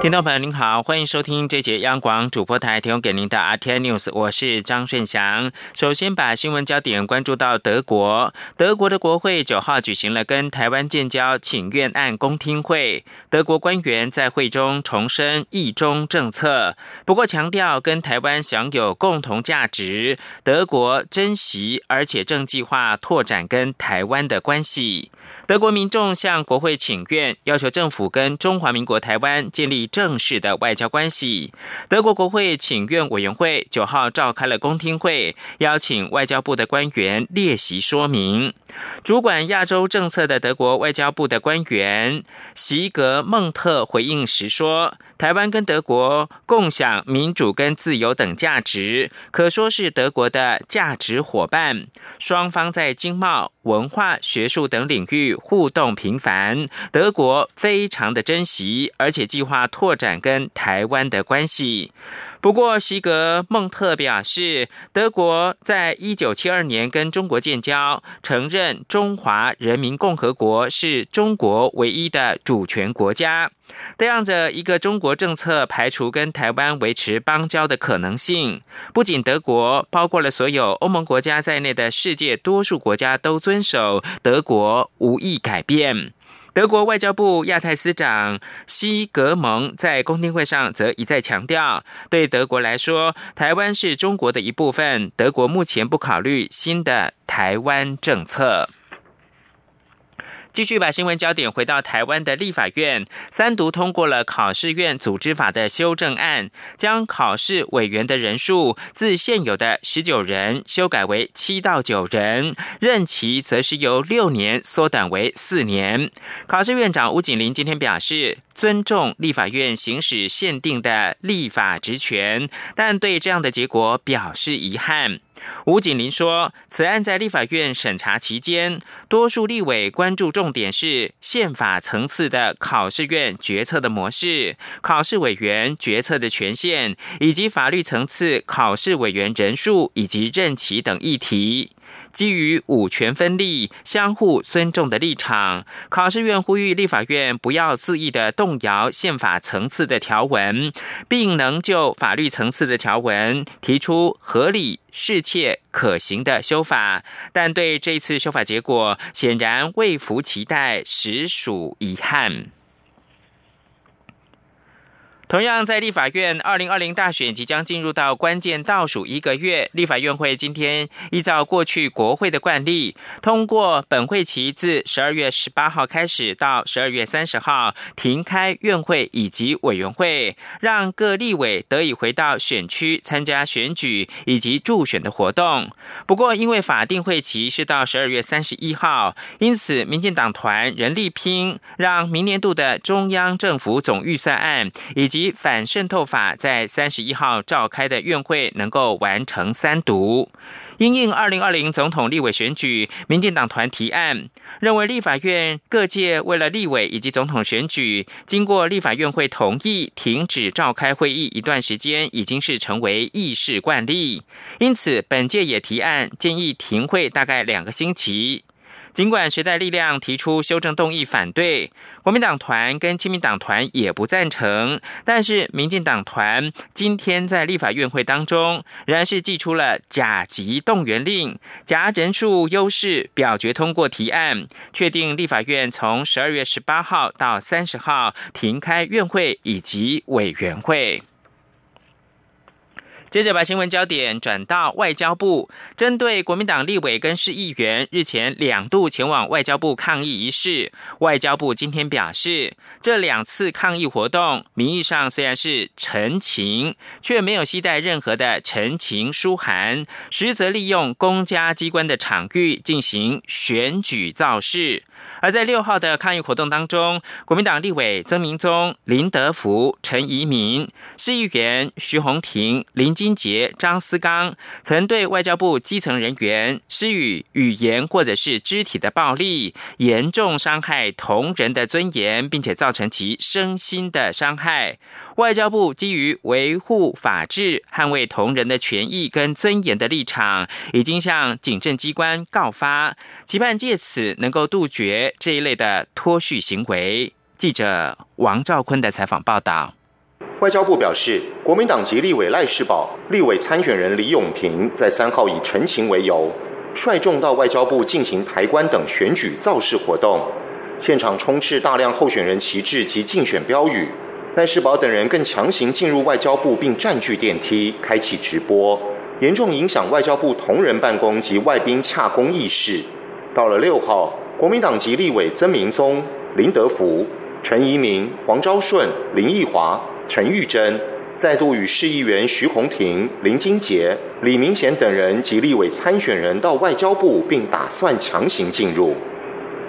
听众朋友您好，欢迎收听这节央广主播台提供给您的 RT News，我是张顺祥。首先把新闻焦点关注到德国，德国的国会九号举行了跟台湾建交请愿案公听会，德国官员在会中重申一中政策，不过强调跟台湾享有共同价值，德国珍惜而且正计划拓展跟台湾的关系。德国民众向国会请愿，要求政府跟中华民国台湾建立。正式的外交关系，德国国会请愿委员会九号召开了公听会，邀请外交部的官员列席说明。主管亚洲政策的德国外交部的官员席格孟特回应时说：“台湾跟德国共享民主跟自由等价值，可说是德国的价值伙伴。双方在经贸、文化、学术等领域互动频繁，德国非常的珍惜，而且计划。”拓展跟台湾的关系。不过，西格孟特表示，德国在一九七二年跟中国建交，承认中华人民共和国是中国唯一的主权国家。这样的一个中国政策，排除跟台湾维持邦交的可能性。不仅德国，包括了所有欧盟国家在内的世界多数国家都遵守，德国无意改变。德国外交部亚太司长西格蒙在公听会上则一再强调，对德国来说，台湾是中国的一部分，德国目前不考虑新的台湾政策。继续把新闻焦点回到台湾的立法院，三读通过了考试院组织法的修正案，将考试委员的人数自现有的十九人修改为七到九人，任期则是由六年缩短为四年。考试院长吴景林今天表示。尊重立法院行使限定的立法职权，但对这样的结果表示遗憾。吴景林说，此案在立法院审查期间，多数立委关注重点是宪法层次的考试院决策的模式、考试委员决策的权限，以及法律层次考试委员人数以及任期等议题。基于五权分立、相互尊重的立场，考试院呼吁立法院不要恣意的动摇宪法层次的条文，并能就法律层次的条文提出合理、适切、可行的修法。但对这次修法结果，显然未符期待，实属遗憾。同样，在立法院二零二零大选即将进入到关键倒数一个月，立法院会今天依照过去国会的惯例，通过本会期自十二月十八号开始到十二月三十号停开院会以及委员会，让各立委得以回到选区参加选举以及助选的活动。不过，因为法定会期是到十二月三十一号，因此民进党团人力拼，让明年度的中央政府总预算案以及以反渗透法在三十一号召开的院会能够完成三读。因应二零二零总统立委选举，民进党团提案认为，立法院各界为了立委以及总统选举，经过立法院会同意停止召开会议一段时间，已经是成为议事惯例。因此，本届也提案建议停会大概两个星期。尽管时代力量提出修正动议反对，国民党团跟亲民党团也不赞成，但是民进党团今天在立法院会当中，仍然是寄出了甲级动员令，甲人数优势表决通过提案，确定立法院从十二月十八号到三十号停开院会以及委员会。接着把新闻焦点转到外交部，针对国民党立委跟市议员日前两度前往外交部抗议一事，外交部今天表示，这两次抗议活动名义上虽然是陈情，却没有携带任何的陈情书函，实则利用公家机关的场域进行选举造势。而在六号的抗议活动当中，国民党立委曾明宗、林德福、陈怡民、市议员徐宏庭、林金杰、张思刚，曾对外交部基层人员施予语言或者是肢体的暴力，严重伤害同仁的尊严，并且造成其身心的伤害。外交部基于维护法治、捍卫同仁的权益跟尊严的立场，已经向警政机关告发，期盼借此能够杜绝这一类的脱序行为。记者王兆坤的采访报道。外交部表示，国民党籍立委赖世宝、立委参选人李永平在三号以陈情为由，率众到外交部进行台官等选举造势活动，现场充斥大量候选人旗帜及竞选标语。赖世宝等人更强行进入外交部，并占据电梯，开启直播，严重影响外交部同仁办公及外宾洽公议事。到了六号，国民党籍立委曾明宗、林德福、陈怡明、黄昭顺、林奕华、陈玉珍，再度与市议员徐宏庭、林金杰、李明贤等人及立委参选人到外交部，并打算强行进入。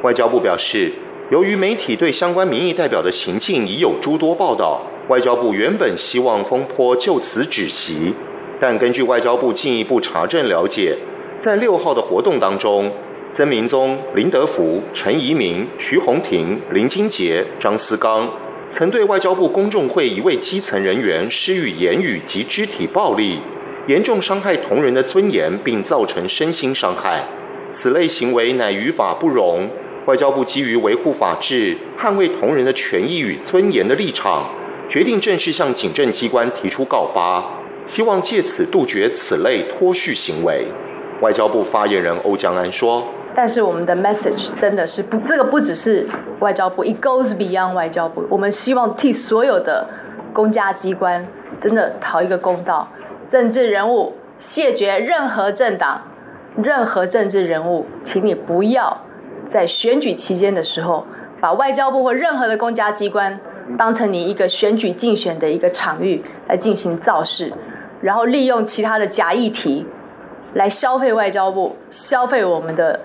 外交部表示。由于媒体对相关民意代表的行径已有诸多报道，外交部原本希望风波就此止息，但根据外交部进一步查证了解，在六号的活动当中，曾明宗、林德福、陈怡明、徐宏庭、林金杰、张思刚曾对外交部公众会一位基层人员施予言语及肢体暴力，严重伤害同仁的尊严，并造成身心伤害，此类行为乃于法不容。外交部基于维护法治、捍卫同仁的权益与尊严的立场，决定正式向警政机关提出告发，希望借此杜绝此类脱序行为。外交部发言人欧江安说：“但是我们的 message 真的是不，这个不只是外交部，it goes beyond 外交部。我们希望替所有的公家机关真的讨一个公道。政治人物谢绝任何政党、任何政治人物，请你不要。”在选举期间的时候，把外交部或任何的公家机关当成你一个选举竞选的一个场域来进行造势，然后利用其他的假议题来消费外交部、消费我们的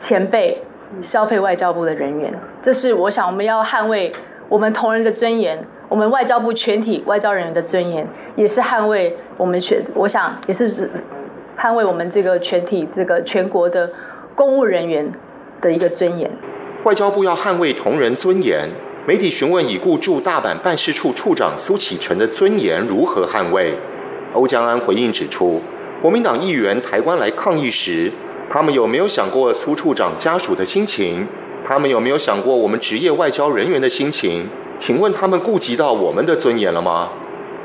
前辈、消费外交部的人员。这是我想我们要捍卫我们同仁的尊严，我们外交部全体外交人员的尊严，也是捍卫我们全，我想也是捍卫我们这个全体这个全国的公务人员。的一个尊严，外交部要捍卫同仁尊严。媒体询问已故驻大阪办事处处长苏启成的尊严如何捍卫，欧江安回应指出，国民党议员台湾来抗议时，他们有没有想过苏处长家属的心情？他们有没有想过我们职业外交人员的心情？请问他们顾及到我们的尊严了吗？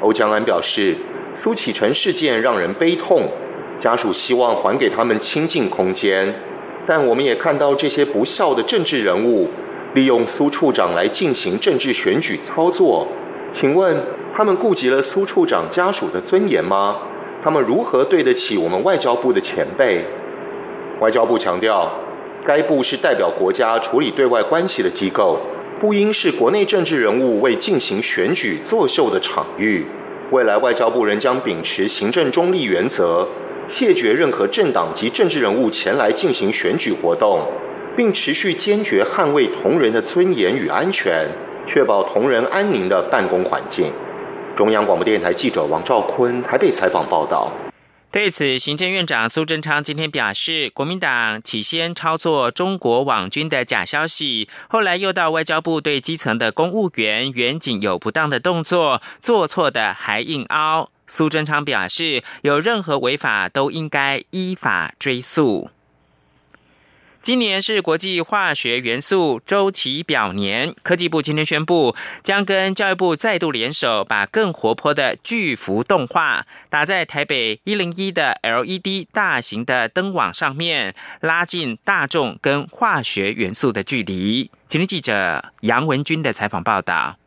欧江安表示，苏启成事件让人悲痛，家属希望还给他们清净空间。但我们也看到这些不孝的政治人物利用苏处长来进行政治选举操作。请问他们顾及了苏处长家属的尊严吗？他们如何对得起我们外交部的前辈？外交部强调，该部是代表国家处理对外关系的机构，不应是国内政治人物为进行选举作秀的场域。未来外交部仍将秉持行政中立原则。谢绝任何政党及政治人物前来进行选举活动，并持续坚决捍卫同仁的尊严与安全，确保同仁安宁的办公环境。中央广播电台记者王兆坤台北采访报道。对此，行政院长苏贞昌今天表示，国民党起先操作中国网军的假消息，后来又到外交部对基层的公务员、员警有不当的动作，做错的还硬凹。苏贞昌表示，有任何违法都应该依法追诉。今年是国际化学元素周期表年，科技部今天宣布，将跟教育部再度联手，把更活泼的巨幅动画打在台北一零一的 LED 大型的灯网上面，拉近大众跟化学元素的距离。今天记者杨文军的采访报道。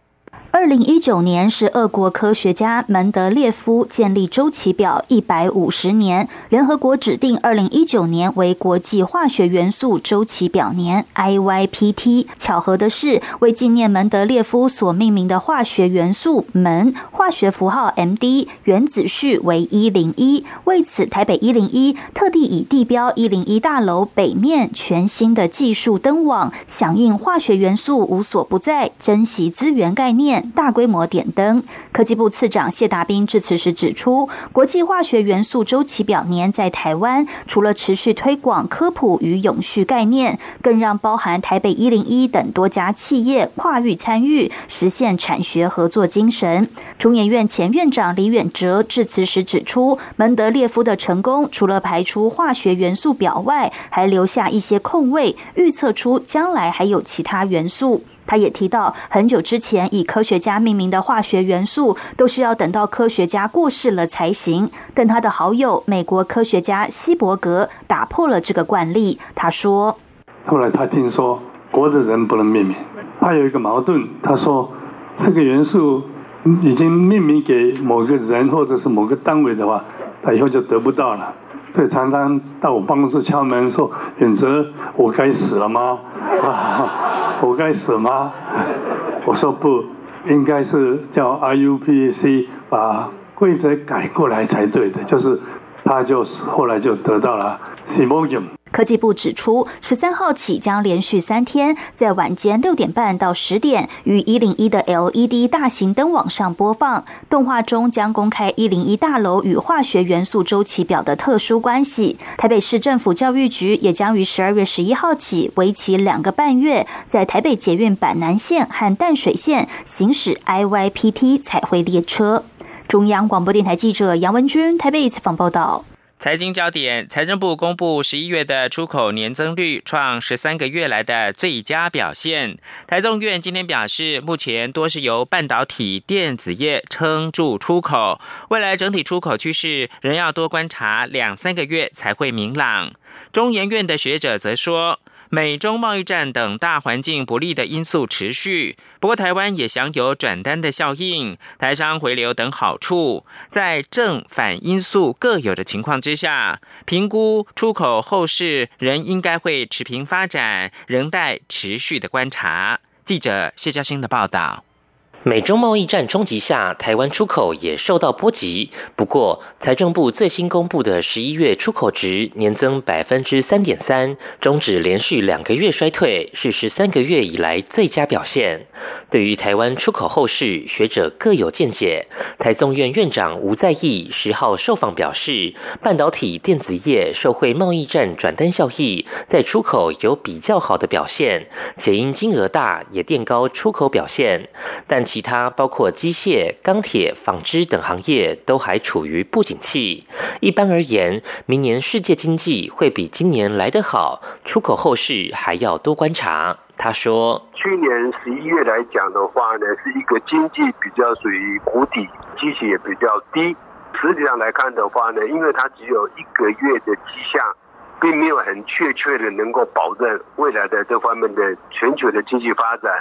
二零一九年是俄国科学家门德列夫建立周期表一百五十年，联合国指定二零一九年为国际化学元素周期表年 （IYPT）。巧合的是，为纪念门德列夫所命名的化学元素门，化学符号 Md，原子序为一零一。为此，台北一零一特地以地标一零一大楼北面全新的技术灯网，响应化学元素无所不在，珍惜资源概念。大规模点灯。科技部次长谢达斌致辞时指出，国际化学元素周期表年在台湾，除了持续推广科普与永续概念，更让包含台北一零一等多家企业跨域参与，实现产学合作精神。中研院前院长李远哲致辞时指出，门德列夫的成功，除了排出化学元素表外，还留下一些空位，预测出将来还有其他元素。他也提到，很久之前以科学家命名的化学元素，都是要等到科学家过世了才行。但他的好友美国科学家希伯格打破了这个惯例。他说：“后来他听说活的人不能命名，他有一个矛盾。他说，这个元素已经命名给某个人或者是某个单位的话，他以后就得不到了。”所以常常到我办公室敲门说：“远泽，我该死了吗？啊，我该死吗？”我说：“不，应该是叫 IUPC 把规则改过来才对的。”就是他就后来就得到了 Simonium。科技部指出，十三号起将连续三天，在晚间六点半到十点，于一零一的 LED 大型灯网上播放动画中，将公开一零一大楼与化学元素周期表的特殊关系。台北市政府教育局也将于十二月十一号起，为期两个半月，在台北捷运板南线和淡水线行驶 IYPT 彩绘列车。中央广播电台记者杨文君台北采访报道。财经焦点：财政部公布十一月的出口年增率创十三个月来的最佳表现。台中院今天表示，目前多是由半导体、电子业撑住出口，未来整体出口趋势仍要多观察两三个月才会明朗。中研院的学者则说。美中贸易战等大环境不利的因素持续，不过台湾也享有转单的效应、台商回流等好处，在正反因素各有的情况之下，评估出口后市仍应该会持平发展，仍待持续的观察。记者谢嘉欣的报道。美中贸易战冲击下，台湾出口也受到波及。不过，财政部最新公布的十一月出口值年增百分之三点三，终止连续两个月衰退，是十三个月以来最佳表现。对于台湾出口后市，学者各有见解。台综院院长吴在义十号受访表示，半导体电子业受惠贸易战转单效益，在出口有比较好的表现，且因金额大，也垫高出口表现。但其他包括机械、钢铁、纺织等行业都还处于不景气。一般而言，明年世界经济会比今年来得好，出口后市还要多观察。他说：“去年十一月来讲的话呢，是一个经济比较属于谷底，机器也比较低。实际上来看的话呢，因为它只有一个月的迹象，并没有很确切的能够保证未来的这方面的全球的经济发展。”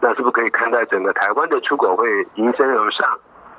那是不是可以看待整个台湾的出口会迎升而上？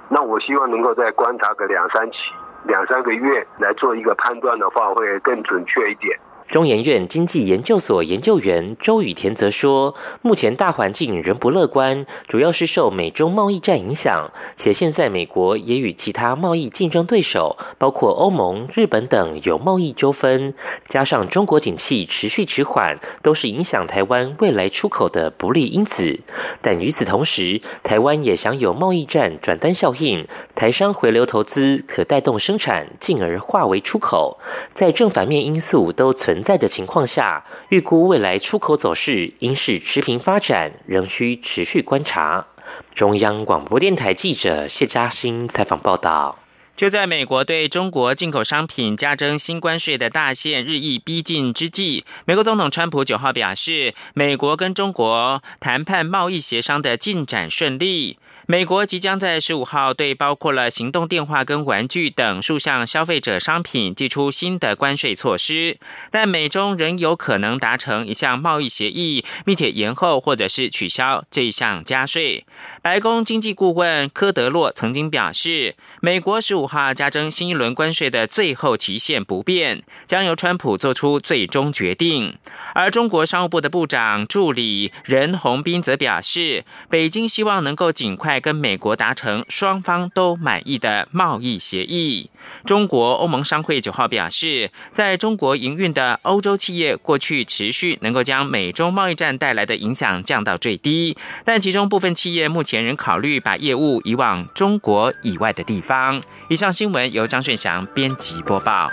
那我希望能够再观察个两三期、两三个月来做一个判断的话，会更准确一点。中研院经济研究所研究员周雨田则说，目前大环境仍不乐观，主要是受美中贸易战影响，且现在美国也与其他贸易竞争对手，包括欧盟、日本等有贸易纠纷，加上中国景气持续迟缓，都是影响台湾未来出口的不利因子。但与此同时，台湾也享有贸易战转单效应，台商回流投资可带动生产，进而化为出口。在正反面因素都存。在的情况下，预估未来出口走势应是持平发展，仍需持续观察。中央广播电台记者谢嘉欣采访报道。就在美国对中国进口商品加征新关税的大限日益逼近之际，美国总统川普九号表示，美国跟中国谈判贸易协商的进展顺利。美国即将在十五号对包括了行动电话跟玩具等数项消费者商品寄出新的关税措施，但美中仍有可能达成一项贸易协议，并且延后或者是取消这一项加税。白宫经济顾问科德洛曾经表示，美国十五号加征新一轮关税的最后期限不变，将由川普做出最终决定。而中国商务部的部长助理任洪斌则表示，北京希望能够尽快。跟美国达成双方都满意的贸易协议。中国欧盟商会九号表示，在中国营运的欧洲企业过去持续能够将美中贸易战带来的影响降到最低，但其中部分企业目前仍考虑把业务移往中国以外的地方。以上新闻由张顺祥编辑播报。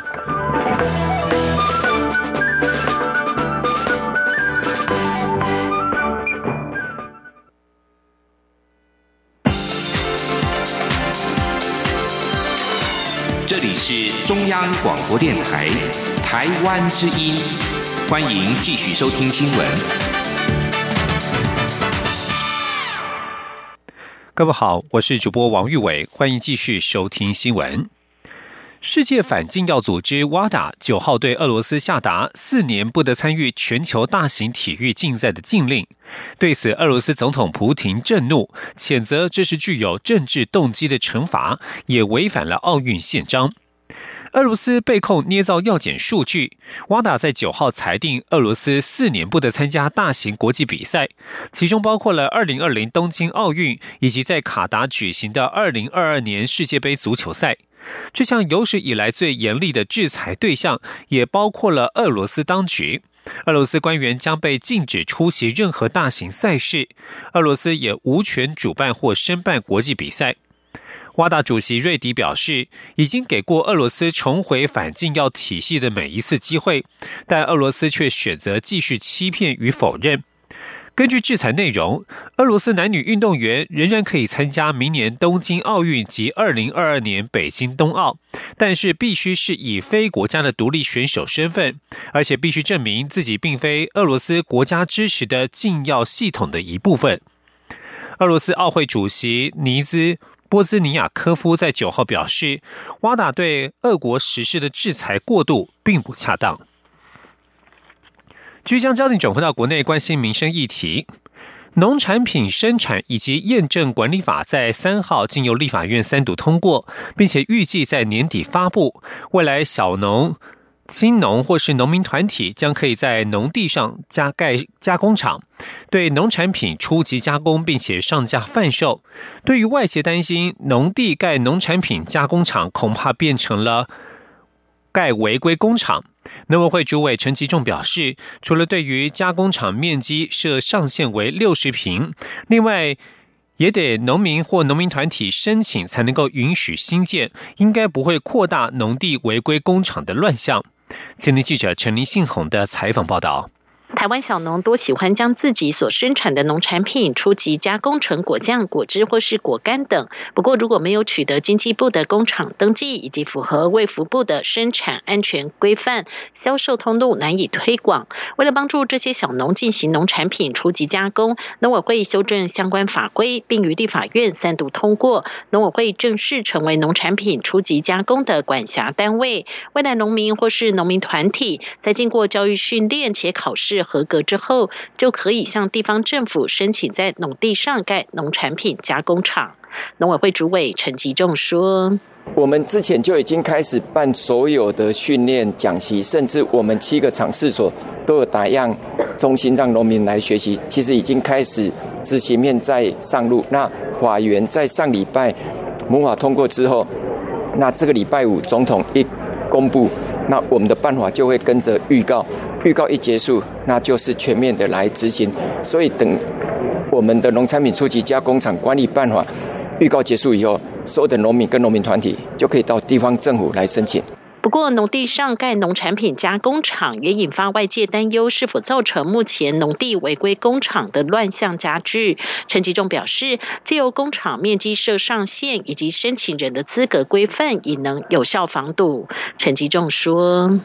是中央广播电台台湾之音，欢迎继续收听新闻。各位好，我是主播王玉伟，欢迎继续收听新闻。世界反禁药组织 WADA 九号对俄罗斯下达四年不得参与全球大型体育竞赛的禁令。对此，俄罗斯总统普廷震怒，谴责这是具有政治动机的惩罚，也违反了奥运宪章。俄罗斯被控捏造药检数据，瓦达在九号裁定俄罗斯四年不得参加大型国际比赛，其中包括了二零二零东京奥运以及在卡达举行的二零二二年世界杯足球赛。这项有史以来最严厉的制裁对象，也包括了俄罗斯当局。俄罗斯官员将被禁止出席任何大型赛事，俄罗斯也无权主办或申办国际比赛。瓦达主席瑞迪表示，已经给过俄罗斯重回反禁药体系的每一次机会，但俄罗斯却选择继续欺骗与否认。根据制裁内容，俄罗斯男女运动员仍然可以参加明年东京奥运及二零二二年北京冬奥，但是必须是以非国家的独立选手身份，而且必须证明自己并非俄罗斯国家支持的禁药系统的一部分。俄罗斯奥会主席尼兹。波兹尼亚科夫在九号表示，瓦达对俄国实施的制裁过度并不恰当。即将焦点转回到国内，关心民生议题。农产品生产以及验证管理法在三号经由立法院三读通过，并且预计在年底发布。未来小农。青农或是农民团体将可以在农地上加盖加工厂，对农产品初级加工，并且上架贩售。对于外界担心农地盖农产品加工厂恐怕变成了盖违规工厂，农委会主委陈其仲表示，除了对于加工厂面积设上限为六十平，另外也得农民或农民团体申请才能够允许新建，应该不会扩大农地违规工厂的乱象。前天记者陈林信宏的采访报道。台湾小农多喜欢将自己所生产的农产品初级加工成果酱、果汁或是果干等。不过，如果没有取得经济部的工厂登记，以及符合卫福部的生产安全规范，销售通路难以推广。为了帮助这些小农进行农产品初级加工，农委会修正相关法规，并于立法院三读通过。农委会正式成为农产品初级加工的管辖单位。未来农民或是农民团体，在经过教育训练且考试。合格之后，就可以向地方政府申请在农地上盖农产品加工厂。农委会主委陈吉仲说：“我们之前就已经开始办所有的训练讲习，甚至我们七个厂试所都有打样中心让农民来学习。其实已经开始执行面在上路。那法院在上礼拜母法通过之后，那这个礼拜五总统一。”公布，那我们的办法就会跟着预告，预告一结束，那就是全面的来执行。所以等我们的农产品初级加工厂管理办法预告结束以后，所有的农民跟农民团体就可以到地方政府来申请。不过，农地上盖农产品加工厂，也引发外界担忧，是否造成目前农地违规工厂的乱象加剧？陈吉仲表示，借由工厂面积设上限以及申请人的资格规范，已能有效防堵。陈吉仲说：“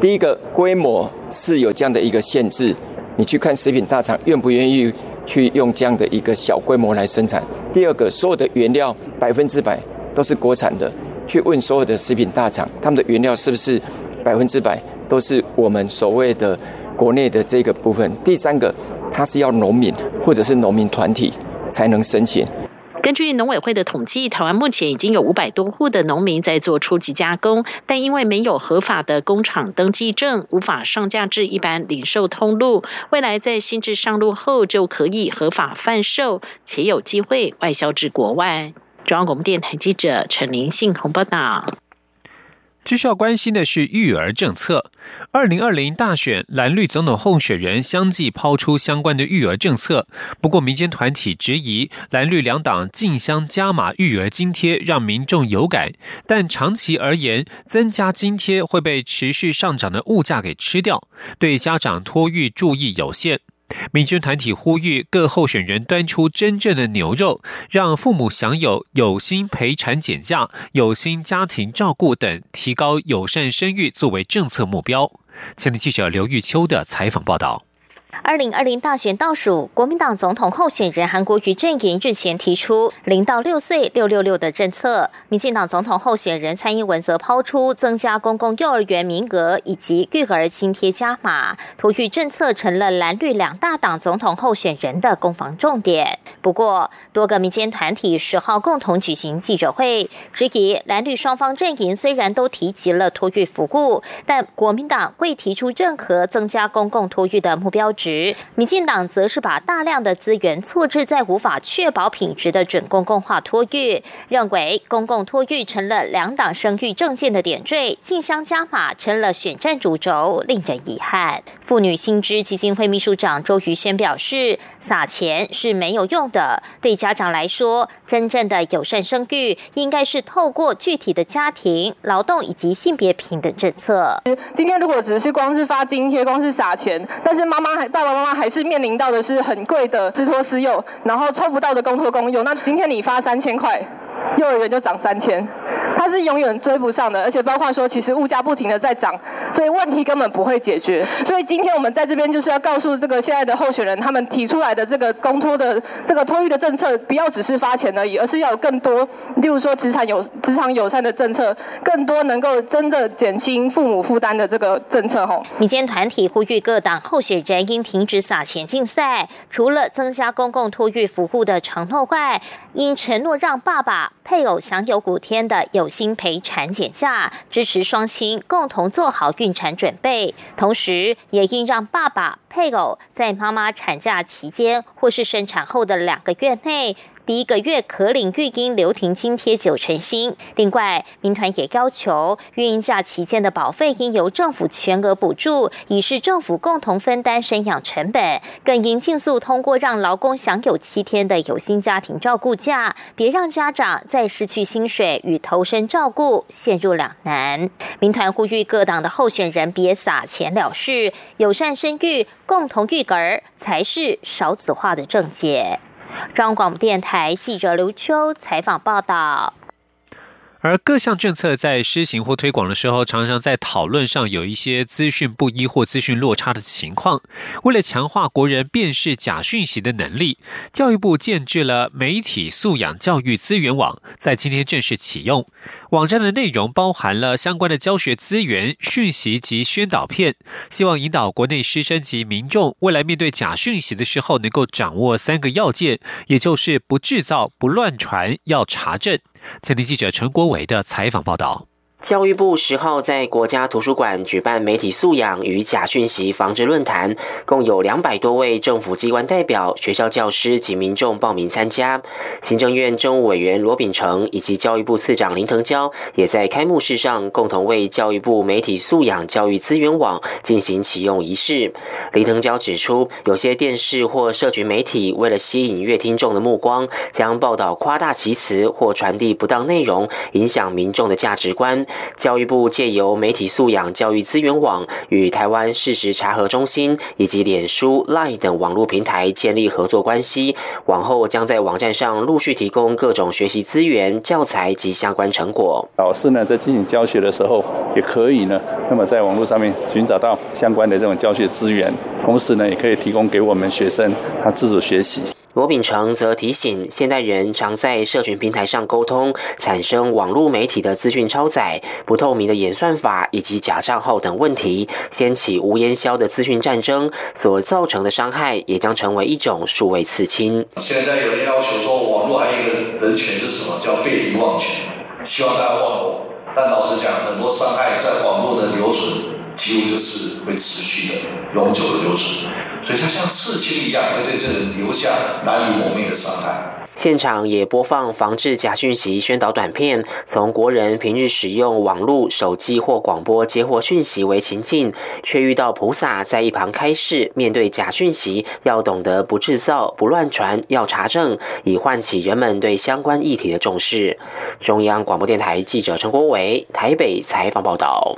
第一个规模是有这样的一个限制，你去看食品大厂愿不愿意去用这样的一个小规模来生产。第二个，所有的原料百分之百都是国产的。”去问所有的食品大厂，他们的原料是不是百分之百都是我们所谓的国内的这个部分？第三个，它是要农民或者是农民团体才能申请。根据农委会的统计，台湾目前已经有五百多户的农民在做初级加工，但因为没有合法的工厂登记证，无法上架至一般零售通路。未来在新制上路后，就可以合法贩售，且有机会外销至国外。中央广播电台记者陈林信鸿报道。最需要关心的是育儿政策。二零二零大选，蓝绿总统候选人相继抛出相关的育儿政策。不过，民间团体质疑蓝绿两党竞相加码育儿津贴，让民众有感。但长期而言，增加津贴会被持续上涨的物价给吃掉，对家长托育注意有限。民军团体呼吁各候选人端出真正的牛肉，让父母享有有薪陪产减假、有薪家庭照顾等，提高友善生育作为政策目标。前的记者刘玉秋的采访报道。二零二零大选倒数，国民党总统候选人韩国瑜阵营日前提出“零到六岁六六六”的政策，民进党总统候选人蔡英文则抛出增加公共幼儿园名额以及育儿津贴加码，托育政策成了蓝绿两大党总统候选人的攻防重点。不过，多个民间团体十号共同举行记者会，质疑蓝绿双方阵营虽然都提及了托育服务，但国民党未提出任何增加公共托育的目标。时，民进党则是把大量的资源错置在无法确保品质的准公共化托育，认为公共托育成了两党生育政见的点缀，竞相加码成了选战主轴，令人遗憾。妇女薪资基金会秘书长周瑜轩表示，撒钱是没有用的，对家长来说，真正的友善生育应该是透过具体的家庭、劳动以及性别平等政策。今天如果只是光是发津贴、光是撒钱，但是妈妈还。爸爸妈妈还是面临到的是很贵的自托私幼，然后抽不到的公托公幼。那今天你发三千块，幼儿园就涨三千。它是永远追不上的，而且包括说，其实物价不停的在涨，所以问题根本不会解决。所以今天我们在这边就是要告诉这个现在的候选人，他们提出来的这个公托的这个托育的政策，不要只是发钱而已，而是要有更多，例如说职场友职场友善的政策，更多能够真的减轻父母负担的这个政策。吼，民间团体呼吁各党候选人应停止撒钱竞赛，除了增加公共托育服务的承诺外，应承诺让爸爸配偶享有五天的有。薪陪产检假，支持双亲共同做好孕产准备，同时也应让爸爸、配偶在妈妈产假期间或是生产后的两个月内。第一个月可领育婴留停津贴九成新。另外，民团也要求育婴假期间的保费应由政府全额补助，以示政府共同分担生养成本。更应尽速通过让劳工享有七天的有薪家庭照顾假，别让家长在失去薪水与投身照顾陷入两难。民团呼吁各党的候选人别撒钱了事，友善生育、共同育儿才是少子化的症结。中广电台记者刘秋采访报道。而各项政策在施行或推广的时候，常常在讨论上有一些资讯不一或资讯落差的情况。为了强化国人辨识假讯息的能力，教育部建制了媒体素养教育资源网，在今天正式启用。网站的内容包含了相关的教学资源、讯息及宣导片，希望引导国内师生及民众未来面对假讯息的时候，能够掌握三个要件，也就是不制造、不乱传、要查证。前天记者陈国伟的采访报道。教育部十号在国家图书馆举办媒体素养与假讯息防治论坛，共有两百多位政府机关代表、学校教师及民众报名参加。行政院政务委员罗秉成以及教育部次长林腾蛟也在开幕式上共同为教育部媒体素养教育资源网进行启用仪式。林腾蛟指出，有些电视或社群媒体为了吸引乐听众的目光，将报道夸大其词或传递不当内容，影响民众的价值观。教育部借由媒体素养教育资源网与台湾事实查核中心以及脸书、Line 等网络平台建立合作关系，往后将在网站上陆续提供各种学习资源、教材及相关成果。老师呢，在进行教学的时候，也可以呢，那么在网络上面寻找到相关的这种教学资源，同时呢，也可以提供给我们学生他自主学习。罗秉成则提醒，现代人常在社群平台上沟通，产生网络媒体的资讯超载、不透明的演算法以及假账号等问题，掀起无烟消的资讯战争，所造成的伤害也将成为一种数位刺青。现在有人要求说，网络还有一个人权是什么？叫被遗忘权，希望大家忘我。但老实讲，很多伤害在网络的留存，几乎就是会持续的、永久的留存。所以它像刺青一样，会对这人留下难以磨灭的伤害。现场也播放防治假讯息宣导短片，从国人平日使用网络、手机或广播接获讯息为情境，却遇到菩萨在一旁开示：面对假讯息，要懂得不制造、不乱传，要查证，以唤起人们对相关议题的重视。中央广播电台记者陈国伟台北采访报道。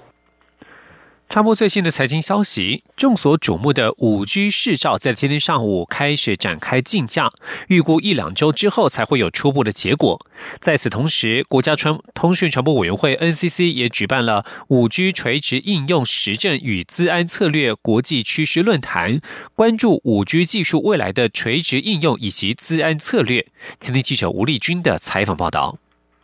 插播最新的财经消息，众所瞩目的五 G 市照在今天上午开始展开竞价，预估一两周之后才会有初步的结果。在此同时，国家传通讯传播委员会 NCC 也举办了五 G 垂直应用实证与资安策略国际趋势论坛，关注五 G 技术未来的垂直应用以及资安策略。今天记者吴丽君的采访报道。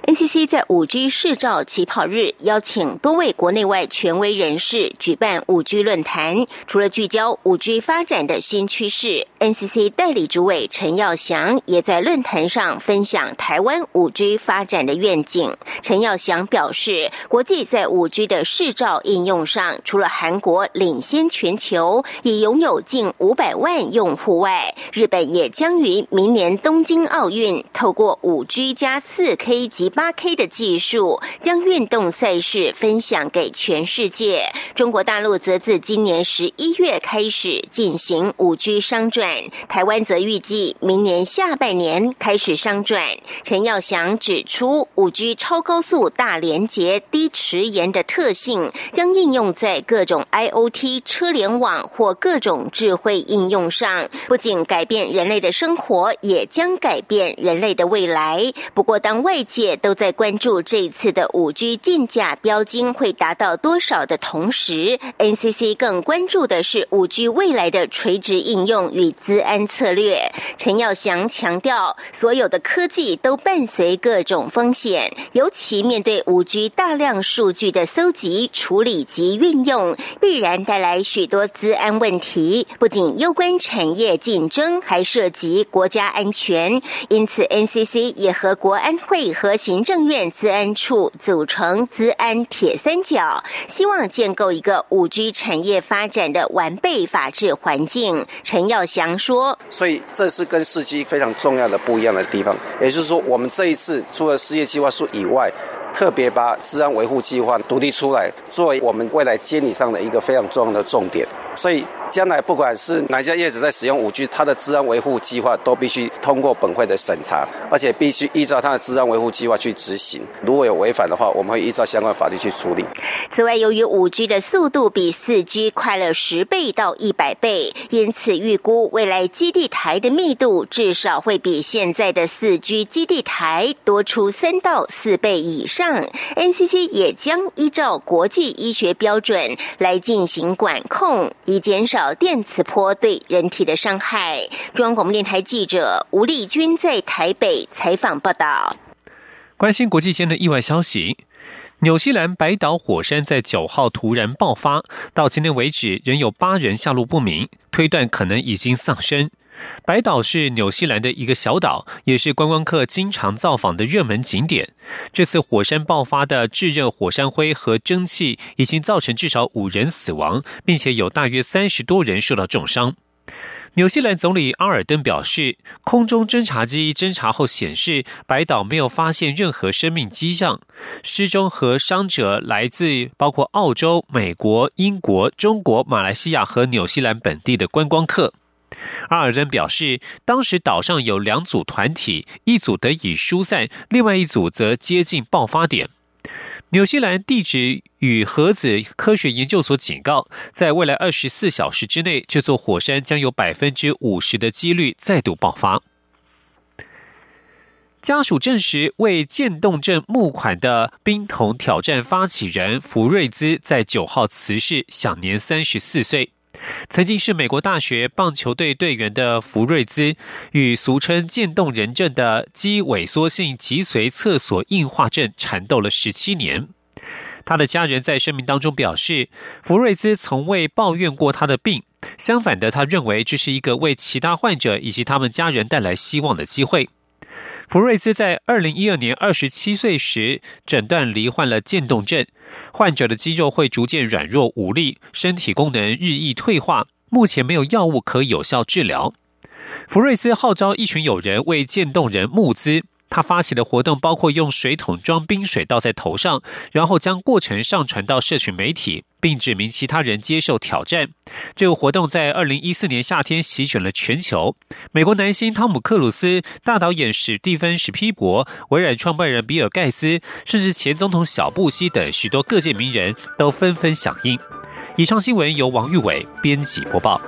NCC 在五 G 试照起跑日，邀请多位国内外权威人士举办五 G 论坛。除了聚焦五 G 发展的新趋势，NCC 代理主委陈耀祥也在论坛上分享台湾五 G 发展的愿景。陈耀祥表示，国际在五 G 的试照应用上，除了韩国领先全球，已拥有近五百万用户外，日本也将于明年东京奥运透过五 G 加四 K 级。八 K 的技术将运动赛事分享给全世界。中国大陆则自今年十一月开始进行五 G 商转，台湾则预计明年下半年开始商转。陈耀祥指出，五 G 超高速、大连接、低迟延的特性将应用在各种 IOT 车联网或各种智慧应用上，不仅改变人类的生活，也将改变人类的未来。不过，当外界都在关注这一次的五 G 竞价标金会达到多少的同时，NCC 更关注的是五 G 未来的垂直应用与资安策略。陈耀祥强调，所有的科技都伴随各种风险，尤其面对五 G 大量数据的搜集、处理及运用，必然带来许多资安问题，不仅攸关产业竞争，还涉及国家安全。因此，NCC 也和国安会和行行政院资安处组成资安铁三角，希望建构一个五 G 产业发展的完备法治环境。陈耀祥说：“所以这是跟四 G 非常重要的不一样的地方，也就是说，我们这一次除了事业计划书以外，特别把治安维护计划独立出来，作为我们未来监理上的一个非常重要的重点。所以。”将来不管是哪家业者在使用五 G，它的治安维护计划都必须通过本会的审查，而且必须依照它的治安维护计划去执行。如果有违反的话，我们会依照相关法律去处理。此外，由于五 G 的速度比四 G 快了十倍到一百倍，因此预估未来基地台的密度至少会比现在的四 G 基地台多出三到四倍以上。NCC 也将依照国际医学标准来进行管控，以减少。电磁波对人体的伤害。中央广播电台记者吴丽君在台北采访报道。关心国际间的意外消息，纽西兰白岛火山在九号突然爆发，到今天为止仍有八人下落不明，推断可能已经丧生。白岛是纽西兰的一个小岛，也是观光客经常造访的热门景点。这次火山爆发的炙热火山灰和蒸汽已经造成至少五人死亡，并且有大约三十多人受到重伤。纽西兰总理阿尔登表示，空中侦察机侦察后显示，白岛没有发现任何生命迹象。失踪和伤者来自包括澳洲、美国、英国、中国、马来西亚和纽西兰本地的观光客。阿尔登表示，当时岛上有两组团体，一组得以疏散，另外一组则接近爆发点。纽西兰地质与核子科学研究所警告，在未来二十四小时之内，这座火山将有百分之五十的几率再度爆发。家属证实，为渐冻症募款的冰桶挑战发起人福瑞兹在九号辞世，享年三十四岁。曾经是美国大学棒球队队员的福瑞兹，与俗称渐冻人症的肌萎缩性脊髓侧索硬化症缠斗了十七年。他的家人在声明当中表示，福瑞兹从未抱怨过他的病，相反的，他认为这是一个为其他患者以及他们家人带来希望的机会。福瑞斯在二零一二年二十七岁时诊断罹患了渐冻症，患者的肌肉会逐渐软弱无力，身体功能日益退化。目前没有药物可有效治疗。福瑞斯号召一群友人为渐冻人募资。他发起的活动包括用水桶装冰水倒在头上，然后将过程上传到社群媒体，并指明其他人接受挑战。这个活动在二零一四年夏天席卷了全球。美国男星汤姆·克鲁斯、大导演史蒂芬·史皮伯、微软创办人比尔·盖茨，甚至前总统小布希等许多各界名人都纷纷响应。以上新闻由王玉伟编辑播报。